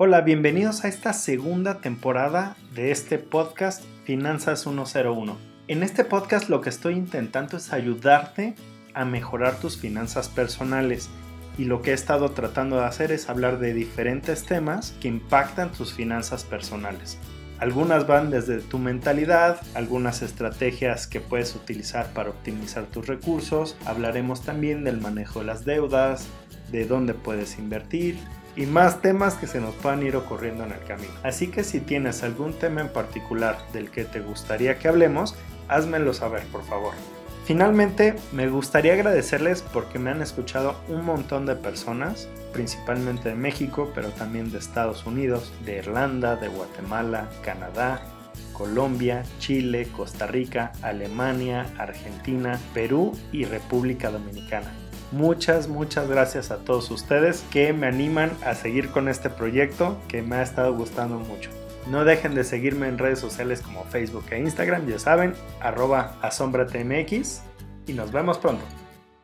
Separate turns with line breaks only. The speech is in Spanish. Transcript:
Hola, bienvenidos a esta segunda temporada de este podcast Finanzas 101. En este podcast lo que estoy intentando es ayudarte a mejorar tus finanzas personales y lo que he estado tratando de hacer es hablar de diferentes temas que impactan tus finanzas personales. Algunas van desde tu mentalidad, algunas estrategias que puedes utilizar para optimizar tus recursos, hablaremos también del manejo de las deudas, de dónde puedes invertir, y más temas que se nos puedan ir ocurriendo en el camino. Así que si tienes algún tema en particular del que te gustaría que hablemos, házmelo saber, por favor. Finalmente, me gustaría agradecerles porque me han escuchado un montón de personas, principalmente de México, pero también de Estados Unidos, de Irlanda, de Guatemala, Canadá, Colombia, Chile, Costa Rica, Alemania, Argentina, Perú y República Dominicana. Muchas, muchas gracias a todos ustedes que me animan a seguir con este proyecto que me ha estado gustando mucho. No dejen de seguirme en redes sociales como Facebook e Instagram, ya saben, arroba asombratmx y nos vemos pronto.